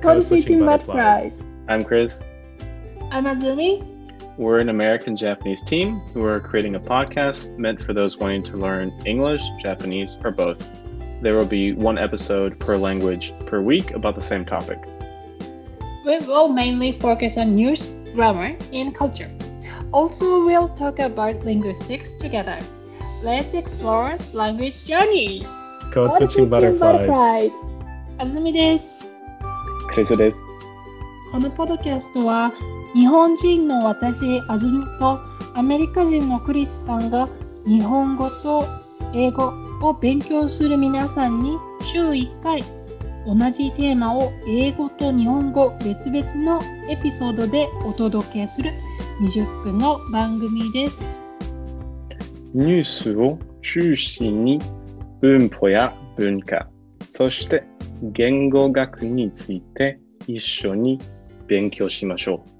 Code Switching Butterflies. I'm Chris. I'm Azumi. We're an American Japanese team who are creating a podcast meant for those wanting to learn English, Japanese, or both. There will be one episode per language per week about the same topic. We will mainly focus on news, grammar, and culture. Also, we'll talk about linguistics together. Let's explore language journey. Code switching butterflies. あずみです。 クリスです。このポッドキャストは日本人の私、あずみとアメリカ人のクリスさんが日本語と英語を勉強する皆さんに週1回同じテーマを英語と日本語別々のエピソードでお届けする20分の番組です。ニュースを中心に文法や文化、そして言語学について一緒に勉強しましょう。